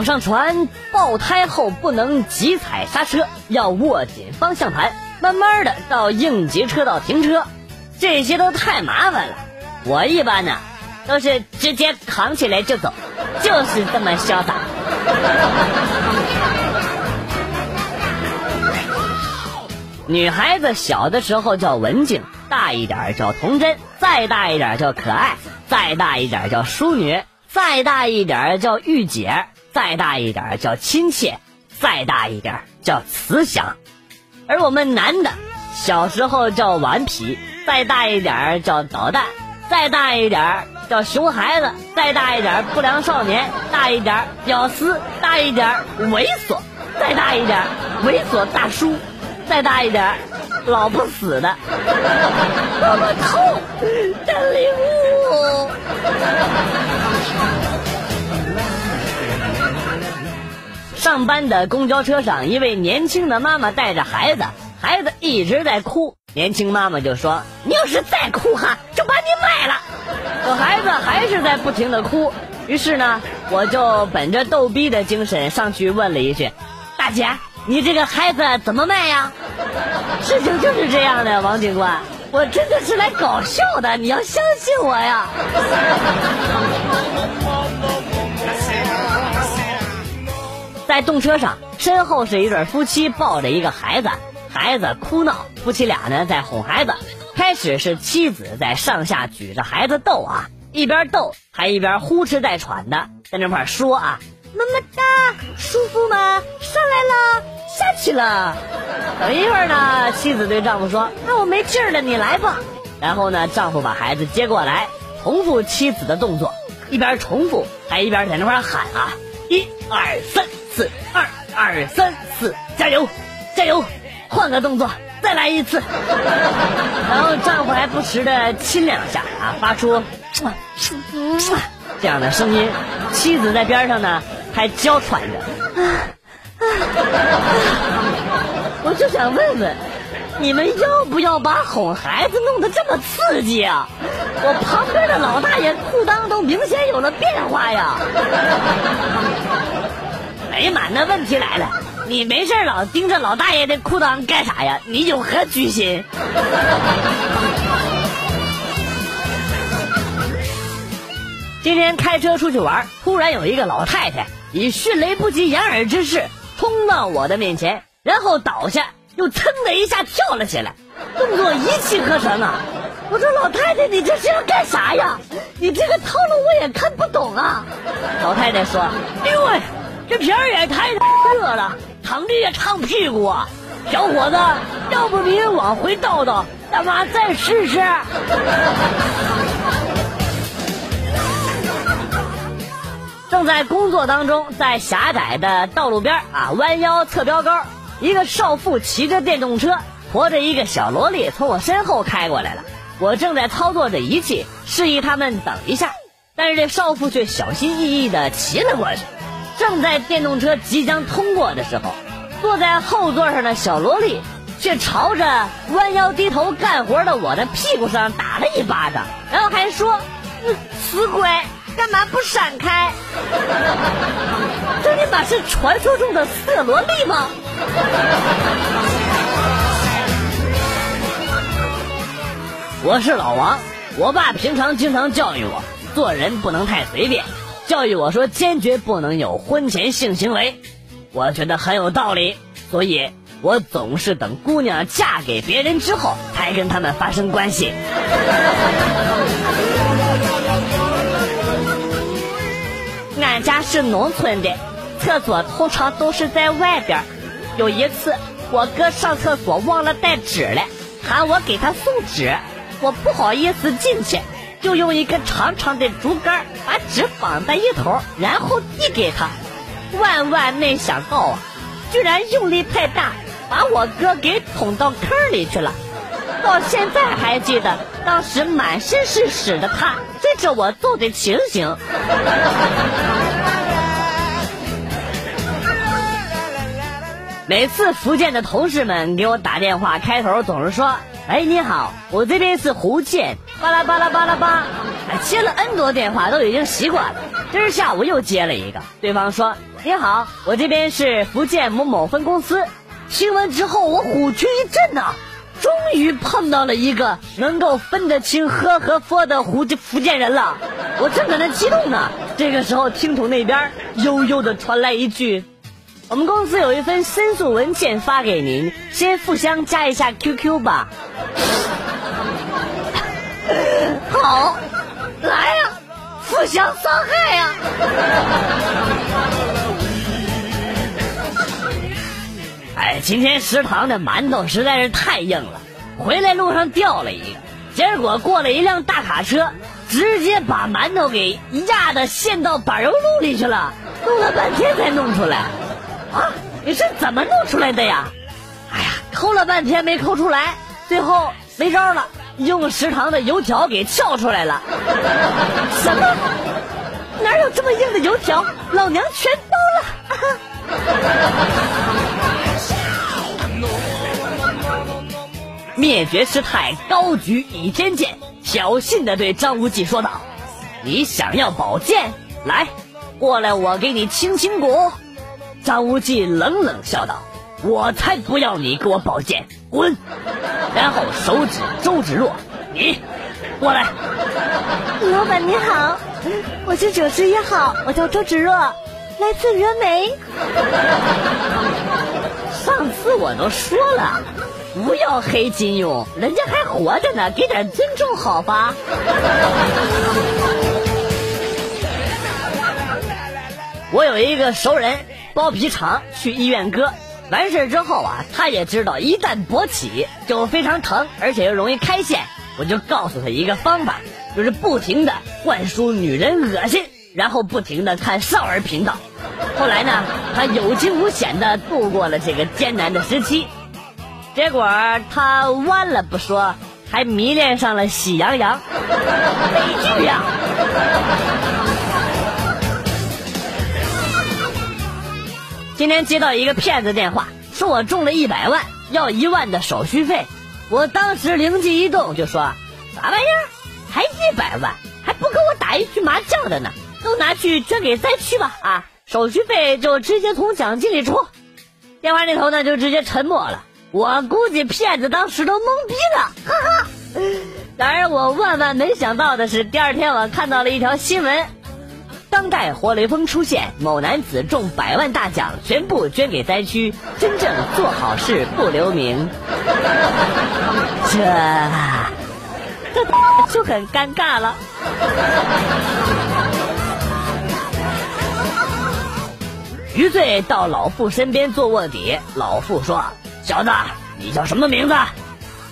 网上传爆胎后不能急踩刹车，要握紧方向盘，慢慢的到应急车道停车，这些都太麻烦了。我一般呢都是直接扛起来就走，就是这么潇洒。女孩子小的时候叫文静，大一点叫童真，再大一点叫可爱，再大一点叫淑女，再大一点叫御姐，再大一点叫亲切，再大一点叫慈祥。而我们男的小时候叫顽皮，再大一点叫捣蛋，再大一点叫熊孩子，再大一点不良少年，大一点屌丝，大一点猥琐，再大一点猥琐大叔。再大一点，老不死的，我痛的礼物。上班的公交车上，一位年轻的妈妈带着孩子，孩子一直在哭，年轻妈妈就说：“你要是再哭哈，就把你卖了。”可孩子还是在不停的哭，于是呢，我就本着逗逼的精神上去问了一句：“大姐。”你这个孩子怎么卖呀？事情就是这样的，王警官，我真的是来搞笑的，你要相信我呀。在动车上，身后是一对夫妻抱着一个孩子，孩子哭闹，夫妻俩呢在哄孩子。开始是妻子在上下举着孩子逗啊，一边逗还一边呼哧带喘的在那块说啊。么么哒，舒服吗？上来了，下去了。等一会儿呢，妻子对丈夫说：“那我没劲儿了，你来吧。”然后呢，丈夫把孩子接过来，重复妻子的动作，一边重复还一边在那块喊啊：“一二三四，二二三四，加油，加油！换个动作，再来一次。”然后丈夫还不时的亲两下啊，发出这样的声音。妻子在边上呢。还娇喘着，我就想问问，你们要不要把哄孩子弄得这么刺激啊？我旁边的老大爷裤裆都明显有了变化呀！哎呀妈，那问题来了，你没事老盯着老大爷的裤裆干啥呀？你有何居心？今天开车出去玩，突然有一个老太太。以迅雷不及掩耳之势冲到我的面前，然后倒下，又噌的一下跳了起来，动作一气呵成啊！我说老太太，你这是要干啥呀？你这个套路我也看不懂啊！老太太说：“哎呦喂，这天儿也太热了，躺地下烫屁股啊！小伙子，要不你往回倒倒，大妈再试试。”正在工作当中，在狭窄的道路边啊，弯腰测标高。一个少妇骑着电动车，驮着一个小萝莉从我身后开过来了。我正在操作着仪器，示意他们等一下。但是这少妇却小心翼翼地骑了过去。正在电动车即将通过的时候，坐在后座上的小萝莉却朝着弯腰低头干活的我的屁股上打了一巴掌，然后还说：“死鬼。”干嘛不闪开？这尼玛是传说中的色萝莉吗？我是老王，我爸平常经常教育我，做人不能太随便，教育我说坚决不能有婚前性行为。我觉得很有道理，所以我总是等姑娘嫁给别人之后，才跟他们发生关系。俺家是农村的，厕所通常都是在外边。有一次，我哥上厕所忘了带纸了，喊我给他送纸，我不好意思进去，就用一根长长的竹竿把纸绑在一头，然后递给他。万万没想到啊，居然用力太大，把我哥给捅到坑里去了。到现在还记得当时满身是屎的他追着我揍的情形。每次福建的同事们给我打电话，开头总是说：“哎，你好，我这边是福建巴拉巴拉巴拉巴，接了 N 多电话都已经习惯了。今儿下午又接了一个，对方说：“你好，我这边是福建某某分公司。”听完之后，我虎躯一震呐，终于碰到了一个能够分得清呵和佛的福福建人了。我正在那激动呢，这个时候听筒那边悠悠的传来一句：“我们公司有一份申诉文件发给您，先互相加一下 QQ 吧。” 好，来呀，互相伤害呀！哎，今天食堂的馒头实在是太硬了，回来路上掉了一个，结果过了一辆大卡车，直接把馒头给压的陷到板油路里去了，弄了半天才弄出来。啊，你是怎么弄出来的呀？哎呀，抠了半天没抠出来，最后没招了。用食堂的油条给撬出来了，什么？哪有这么硬的油条？老娘全包了！灭绝师太高举倚天剑，挑衅的对张无忌说道：“你想要宝剑？来，过来，我给你清清骨。”张无忌冷冷笑道：“我才不要你给我宝剑，滚！”然后手指周芷若，你过来。老板你好，我是九十一号，我叫周芷若，来自峨眉。上次我都说了，不要黑金庸，人家还活着呢，给点尊重好吧。我有一个熟人，包皮长去医院割。完事之后啊，他也知道一旦勃起就非常疼，而且又容易开线。我就告诉他一个方法，就是不停的灌输女人恶心，然后不停的看少儿频道。后来呢，他有惊无险的度过了这个艰难的时期。结果他弯了不说，还迷恋上了喜羊羊，悲剧呀！今天接到一个骗子电话，说我中了一百万，要一万的手续费。我当时灵机一动，就说：“啥玩意儿？还一百万？还不够我打一局麻将的呢？都拿去捐给灾区吧！啊，手续费就直接从奖金里出。”电话那头呢，就直接沉默了。我估计骗子当时都懵逼了，哈哈。然而我万万没想到的是，第二天我看到了一条新闻。当代活雷锋出现，某男子中百万大奖，全部捐给灾区，真正做好事不留名。这 就很尴尬了。余罪到老傅身边做卧底，老傅说：“小子，你叫什么名字？”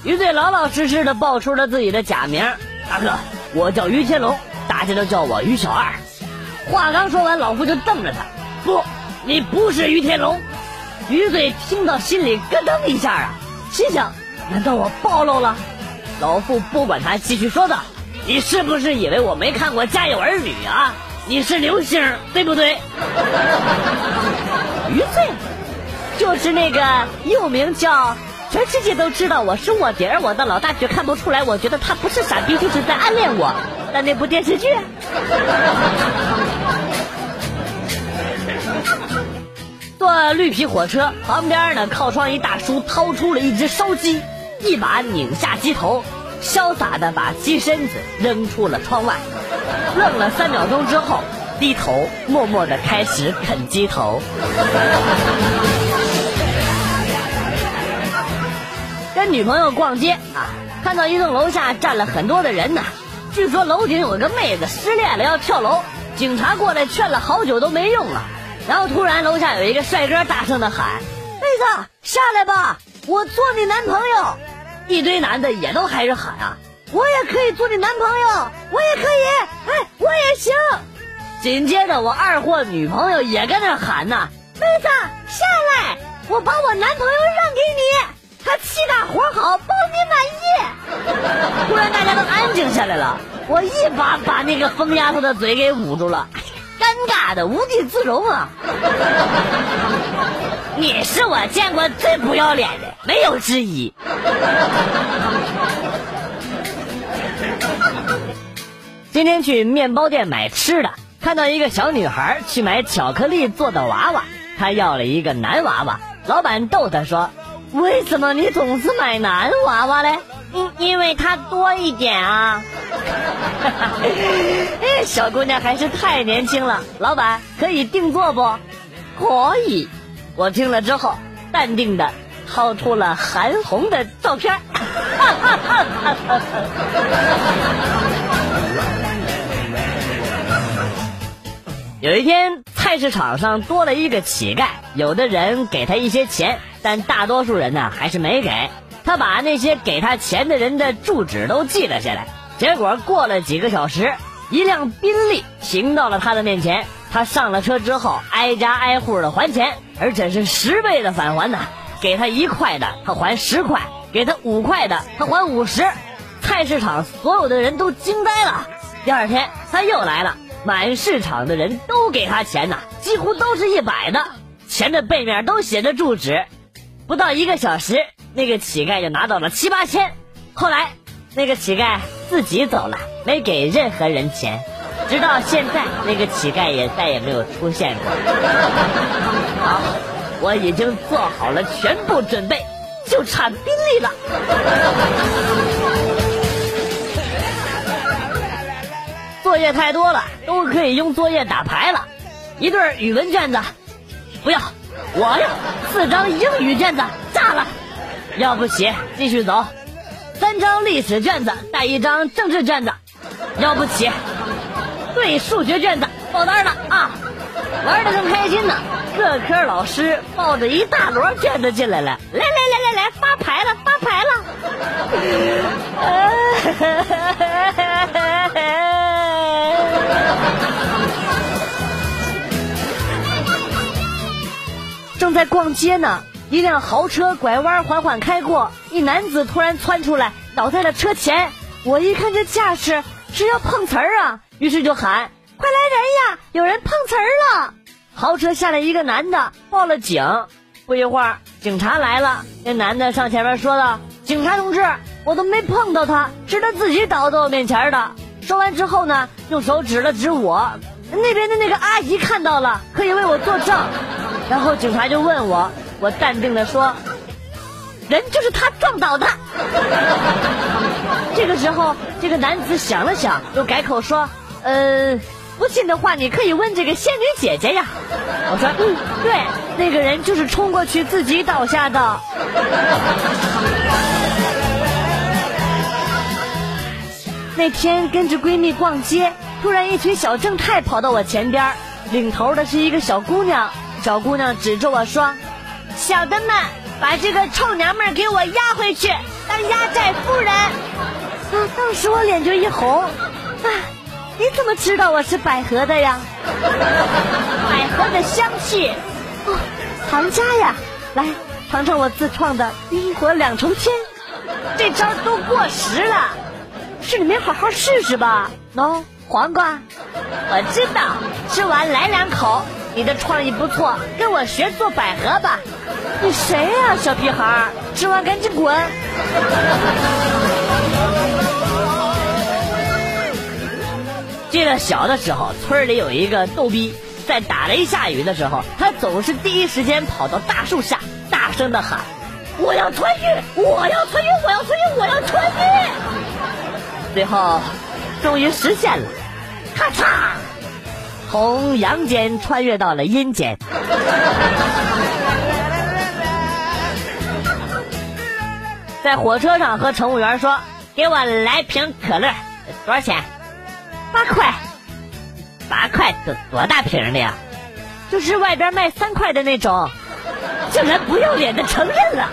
余罪老老实实的报出了自己的假名：“大哥，我叫于天龙，大家都叫我于小二。”话刚说完，老夫就瞪着他：“不，你不是于天龙。”于嘴听到心里咯噔一下啊，心想：难道我暴露了？老夫不管他，继续说道：“你是不是以为我没看过《家有儿女》啊？你是刘星，对不对？”于罪，就是那个又名叫全世界都知道我是卧底，而我的老大却看不出来。我觉得他不是傻逼，就是在暗恋我但那部电视剧。坐绿皮火车旁边呢，靠窗一大叔掏出了一只烧鸡，一把拧下鸡头，潇洒的把鸡身子扔出了窗外。愣了三秒钟之后，低头默默的开始啃鸡头。跟女朋友逛街啊，看到一栋楼下站了很多的人呢。据说楼顶有个妹子失恋了要跳楼，警察过来劝了好久都没用啊。然后突然，楼下有一个帅哥大声的喊：“妹子，下来吧，我做你男朋友。”一堆男的也都还是喊啊：“我也可以做你男朋友，我也可以，哎，我也行。”紧接着，我二货女朋友也跟那喊呢：“妹子，下来，我把我男朋友让给你，他气大活好，包你满意。”突然，大家都安静下来了，我一把把那个疯丫头的嘴给捂住了。尴尬的无地自容啊！你是我见过最不要脸的，没有之一。今天去面包店买吃的，看到一个小女孩去买巧克力做的娃娃，她要了一个男娃娃。老板逗她说：“为什么你总是买男娃娃嘞？”“因因为它多一点啊。” 哎小姑娘还是太年轻了。老板可以定做不？可以。我听了之后，淡定的掏出了韩红的照片。有一天，菜市场上多了一个乞丐，有的人给他一些钱，但大多数人呢还是没给。他把那些给他钱的人的住址都记了下来。结果过了几个小时，一辆宾利停到了他的面前。他上了车之后，挨家挨户的还钱，而且是十倍的返还呢。给他一块的，他还十块；给他五块的，他还五十。菜市场所有的人都惊呆了。第二天，他又来了。满市场的人都给他钱呐，几乎都是一百的，钱的背面都写着住址。不到一个小时，那个乞丐就拿到了七八千。后来，那个乞丐自己走了，没给任何人钱。直到现在，那个乞丐也再也没有出现过。好，我已经做好了全部准备，就差宾利了。作业太多了，都可以用作业打牌了。一对语文卷子，不要，我要四张英语卷子，炸了。要不起，继续走。三张历史卷子带一张政治卷子，要不起。对数学卷子爆单了啊！玩的正开心呢，各科老师抱着一大摞卷子进来了，来来来来来，发牌了，发牌了。正在逛街呢，一辆豪车拐弯缓缓开过，一男子突然窜出来，倒在了车前。我一看这架势是要碰瓷儿啊，于是就喊：“快来人呀，有人碰瓷儿了！”豪车下来一个男的，报了警。不一会儿，警察来了，那男的上前面说道：“警察同志，我都没碰到他，是他自己倒在我面前的。”说完之后呢，用手指了指我，那边的那个阿姨看到了，可以为我作证。然后警察就问我，我淡定的说，人就是他撞倒的。这个时候，这个男子想了想，又改口说，呃，不信的话，你可以问这个仙女姐姐呀。我说，嗯，对，那个人就是冲过去自己倒下的。那天跟着闺蜜逛街，突然一群小正太跑到我前边，领头的是一个小姑娘。小姑娘指着我说：“小的们，把这个臭娘们给我押回去，当压寨夫人。”啊！当时我脸就一红。啊！你怎么知道我是百合的呀？百合的香气。哦，唐家呀！来，尝尝我自创的冰火两重天。这招都过时了。是你没好好试试吧？喏，黄瓜，我知道，吃完来两口。你的创意不错，跟我学做百合吧。你谁呀，小屁孩儿？吃完赶紧滚！记得小的时候，村里有一个逗逼，在打雷下雨的时候，他总是第一时间跑到大树下，大声的喊：“我要穿越！我要穿越！我要穿越！我要穿越！”最后，终于实现了，咔嚓，从阳间穿越到了阴间。在火车上和乘务员说：“给我来瓶可乐，多少钱？八块。八块多多大瓶的呀？就是外边卖三块的那种。”竟然不要脸的承认了。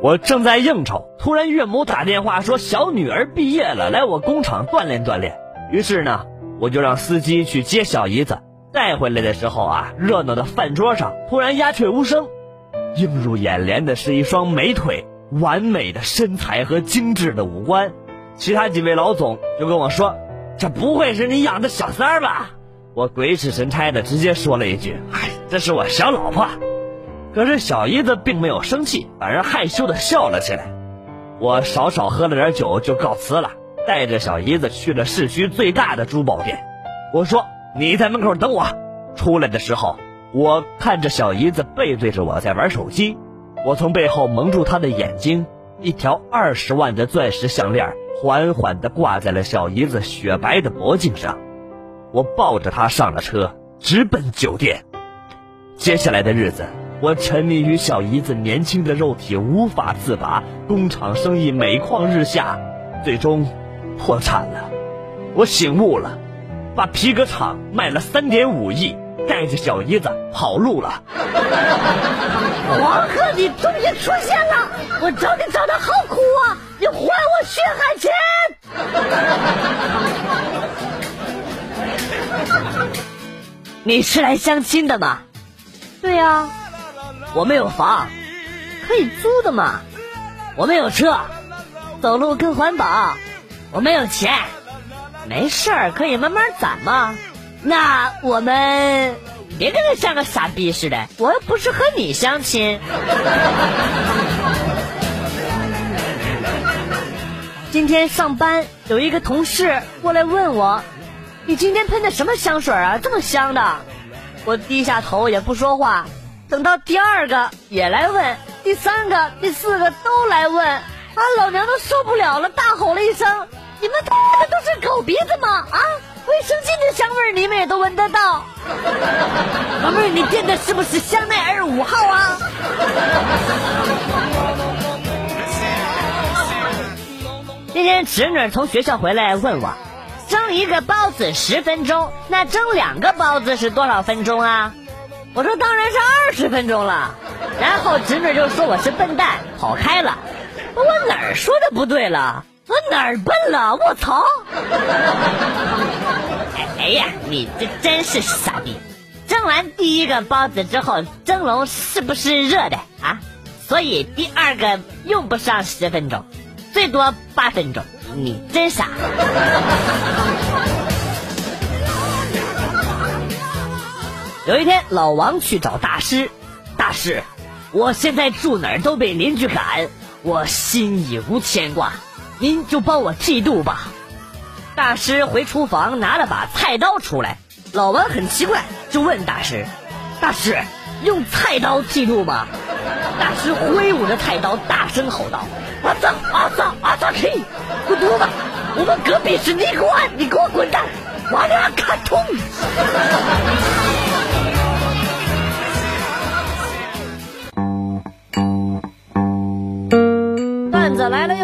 我正在应酬，突然岳母打电话说小女儿毕业了，来我工厂锻炼锻炼。于是呢，我就让司机去接小姨子。带回来的时候啊，热闹的饭桌上突然鸦雀无声。映入眼帘的是一双美腿、完美的身材和精致的五官。其他几位老总就跟我说：“这不会是你养的小三儿吧？”我鬼使神差的直接说了一句：“哎，这是我小老婆。”可是小姨子并没有生气，反而害羞的笑了起来。我少少喝了点酒就告辞了，带着小姨子去了市区最大的珠宝店。我说：“你在门口等我。”出来的时候，我看着小姨子背对着我在玩手机，我从背后蒙住她的眼睛。一条二十万的钻石项链缓缓地挂在了小姨子雪白的脖颈上。我抱着她上了车，直奔酒店。接下来的日子，我沉迷于小姨子年轻的肉体，无法自拔。工厂生意每况日下，最终破产了。我醒悟了，把皮革厂卖了三点五亿，带着小姨子跑路了。黄鹤，你终于出现了！我找你找的好苦啊！你还我血汗钱！你是来相亲的吗？对呀，我没有房，可以租的嘛。我没有车，走路更环保。我没有钱，没事儿，可以慢慢攒嘛。那我们别跟他像个傻逼似的，我又不是和你相亲。今天上班有一个同事过来问我：“你今天喷的什么香水啊？这么香的？”我低下头也不说话。等到第二个也来问，第三个、第四个都来问，啊，老娘都受不了了，大吼了一声：“你们他妈的都是狗鼻子吗？啊，卫生巾的香味你们也都闻得到？老妹儿，你垫的是不是香奈儿五号啊？” 今天侄女从学校回来问我，蒸一个包子十分钟，那蒸两个包子是多少分钟啊？我说当然是二十分钟了。然后侄女就说我是笨蛋，跑开了。我哪儿说的不对了？我哪儿笨了？我操！哎呀，你这真是傻逼！蒸完第一个包子之后，蒸笼是不是热的啊？所以第二个用不上十分钟。最多八分钟，你真傻。有一天，老王去找大师，大师，我现在住哪儿都被邻居赶，我心已无牵挂，您就帮我剃度吧。大师回厨房拿了把菜刀出来，老王很奇怪，就问大师：“大师，用菜刀剃度吗？”大师挥舞着菜刀，大声吼道。阿萨阿萨阿萨嘿，滚犊子！我们隔壁是尼姑庵，你给我滚蛋！瓦俩卡通。